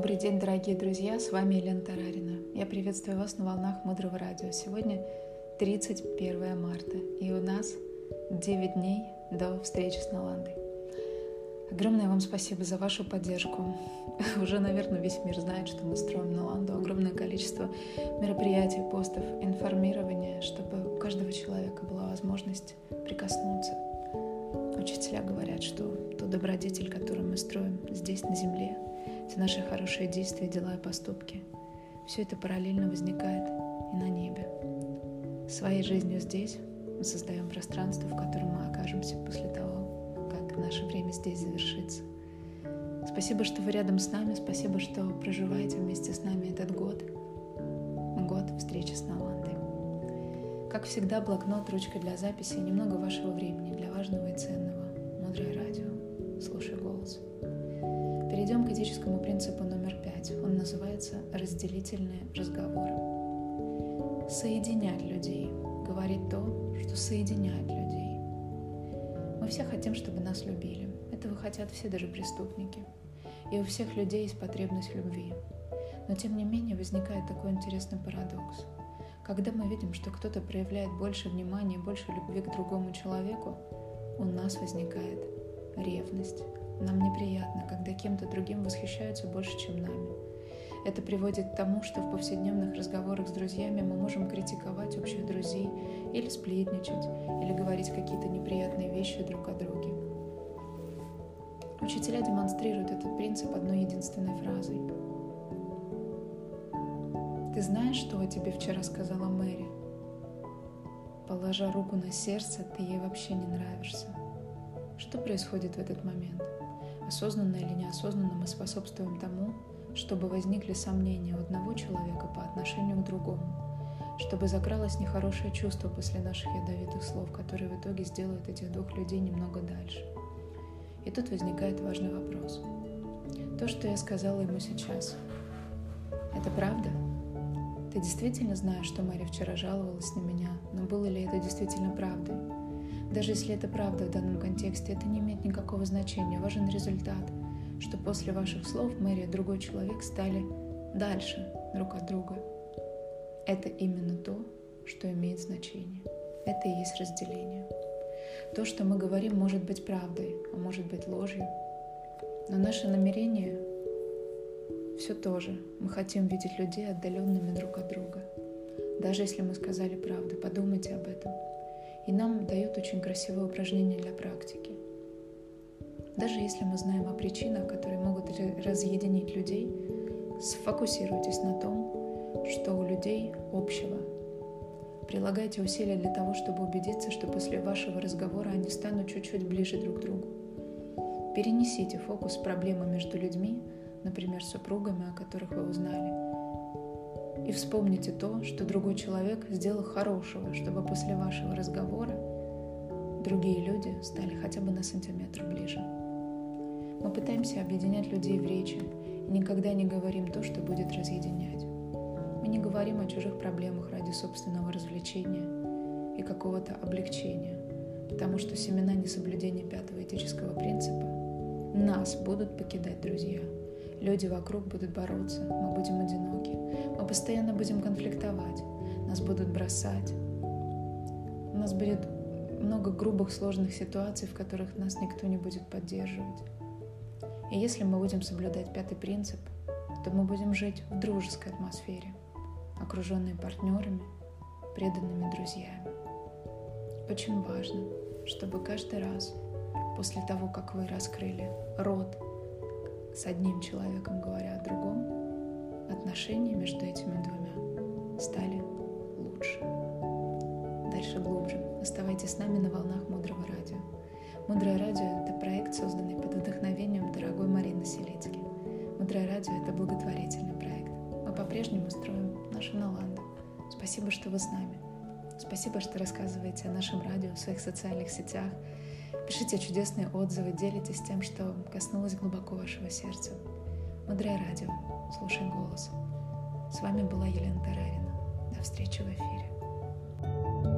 Добрый день, дорогие друзья, с вами Елена Тарарина. Я приветствую вас на волнах Мудрого Радио. Сегодня 31 марта, и у нас 9 дней до встречи с Наландой. Огромное вам спасибо за вашу поддержку. Уже, наверное, весь мир знает, что мы строим Наланду. Огромное количество мероприятий, постов, информирования, чтобы у каждого человека была возможность прикоснуться. Учителя говорят, что тот добродетель, который мы строим здесь, на земле, все наши хорошие действия, дела и поступки. Все это параллельно возникает и на небе. Своей жизнью здесь мы создаем пространство, в котором мы окажемся после того, как наше время здесь завершится. Спасибо, что вы рядом с нами, спасибо, что проживаете вместе с нами этот год, год встречи с Наландой. Как всегда, блокнот, ручка для записи и немного вашего времени для важного и ценного. Мудрое радио. Слушай голос. Перейдем к этическому принципу номер пять. Он называется «разделительные разговоры». Соединять людей. Говорить то, что соединяет людей. Мы все хотим, чтобы нас любили. Этого хотят все, даже преступники. И у всех людей есть потребность в любви. Но тем не менее возникает такой интересный парадокс. Когда мы видим, что кто-то проявляет больше внимания и больше любви к другому человеку, у нас возникает ревность, нам неприятно, когда кем-то другим восхищаются больше, чем нами. Это приводит к тому, что в повседневных разговорах с друзьями мы можем критиковать общих друзей или сплетничать, или говорить какие-то неприятные вещи друг о друге. Учителя демонстрируют этот принцип одной единственной фразой. «Ты знаешь, что о тебе вчера сказала Мэри?» Положа руку на сердце, ты ей вообще не нравишься. Что происходит в этот момент? Осознанно или неосознанно мы способствуем тому, чтобы возникли сомнения у одного человека по отношению к другому, чтобы закралось нехорошее чувство после наших ядовитых слов, которые в итоге сделают этих двух людей немного дальше. И тут возникает важный вопрос. То, что я сказала ему сейчас, это правда? Ты действительно знаешь, что Мэри вчера жаловалась на меня, но было ли это действительно правдой? Даже если это правда в данном контексте, это не имеет никакого значения. Важен результат, что после ваших слов Мэри и другой человек стали дальше друг от друга. Это именно то, что имеет значение. Это и есть разделение. То, что мы говорим, может быть правдой, а может быть ложью. Но наше намерение все то же. Мы хотим видеть людей отдаленными друг от друга. Даже если мы сказали правду, подумайте об этом – и нам дает очень красивое упражнение для практики. Даже если мы знаем о причинах, которые могут разъединить людей, сфокусируйтесь на том, что у людей общего. Прилагайте усилия для того, чтобы убедиться, что после вашего разговора они станут чуть-чуть ближе друг к другу. Перенесите фокус проблемы между людьми, например, супругами, о которых вы узнали, и вспомните то, что другой человек сделал хорошего, чтобы после вашего разговора другие люди стали хотя бы на сантиметр ближе. Мы пытаемся объединять людей в речи и никогда не говорим то, что будет разъединять. Мы не говорим о чужих проблемах ради собственного развлечения и какого-то облегчения, потому что семена несоблюдения пятого этического принципа нас будут покидать друзья – Люди вокруг будут бороться, мы будем одиноки, мы постоянно будем конфликтовать, нас будут бросать. У нас будет много грубых, сложных ситуаций, в которых нас никто не будет поддерживать. И если мы будем соблюдать пятый принцип, то мы будем жить в дружеской атмосфере, окруженные партнерами, преданными друзьями. Очень важно, чтобы каждый раз после того, как вы раскрыли рот с одним человеком, говоря о другом, отношения между этими двумя стали лучше. Дальше глубже. Оставайтесь с нами на волнах Мудрого Радио. Мудрое Радио — это проект, созданный под вдохновением дорогой Марины Селицки. Мудрое Радио — это благотворительный проект. Мы по-прежнему строим нашу Наланду. Спасибо, что вы с нами. Спасибо, что рассказываете о нашем радио в своих социальных сетях, Пишите чудесные отзывы, делитесь тем, что коснулось глубоко вашего сердца. Мудрое радио. Слушай голос. С вами была Елена Тарарина. До встречи в эфире.